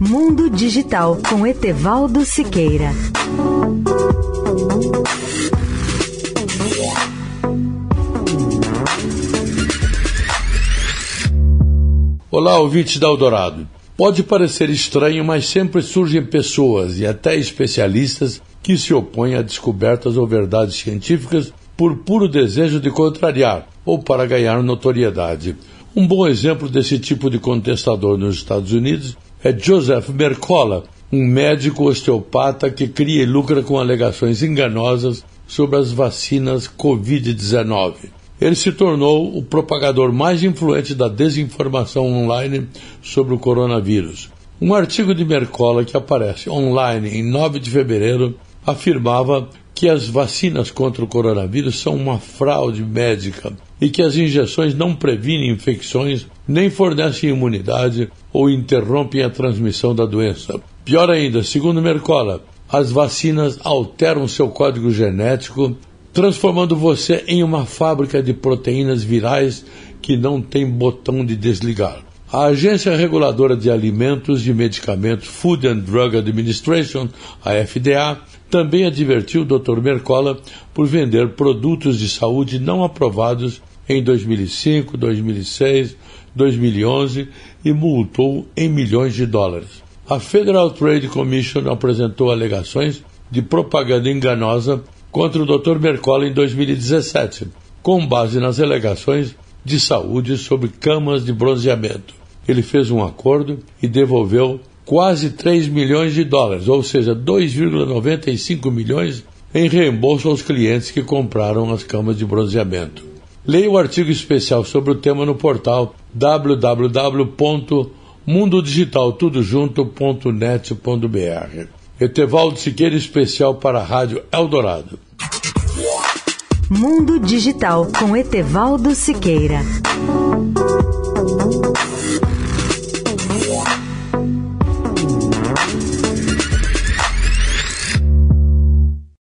Mundo Digital com Etevaldo Siqueira. Olá, ouvintes da Eldorado. Pode parecer estranho, mas sempre surgem pessoas e até especialistas que se opõem a descobertas ou verdades científicas por puro desejo de contrariar ou para ganhar notoriedade. Um bom exemplo desse tipo de contestador nos Estados Unidos é Joseph Mercola, um médico osteopata que cria e lucra com alegações enganosas sobre as vacinas Covid-19. Ele se tornou o propagador mais influente da desinformação online sobre o coronavírus. Um artigo de Mercola que aparece online em 9 de fevereiro afirmava que as vacinas contra o coronavírus são uma fraude médica e que as injeções não previnem infecções, nem fornecem imunidade ou interrompem a transmissão da doença. Pior ainda, segundo Mercola, as vacinas alteram seu código genético, transformando você em uma fábrica de proteínas virais que não tem botão de desligar. A Agência Reguladora de Alimentos e Medicamentos Food and Drug Administration, a FDA, também advertiu o Dr. Mercola por vender produtos de saúde não aprovados em 2005, 2006, 2011 e multou em milhões de dólares. A Federal Trade Commission apresentou alegações de propaganda enganosa contra o Dr. Mercola em 2017, com base nas alegações de saúde sobre camas de bronzeamento. Ele fez um acordo e devolveu quase 3 milhões de dólares, ou seja, 2,95 milhões em reembolso aos clientes que compraram as camas de bronzeamento. Leia o artigo especial sobre o tema no portal www.mundodigitaltudojunto.net.br. Etevaldo Siqueira especial para a Rádio Eldorado. Mundo Digital com Etevaldo Siqueira.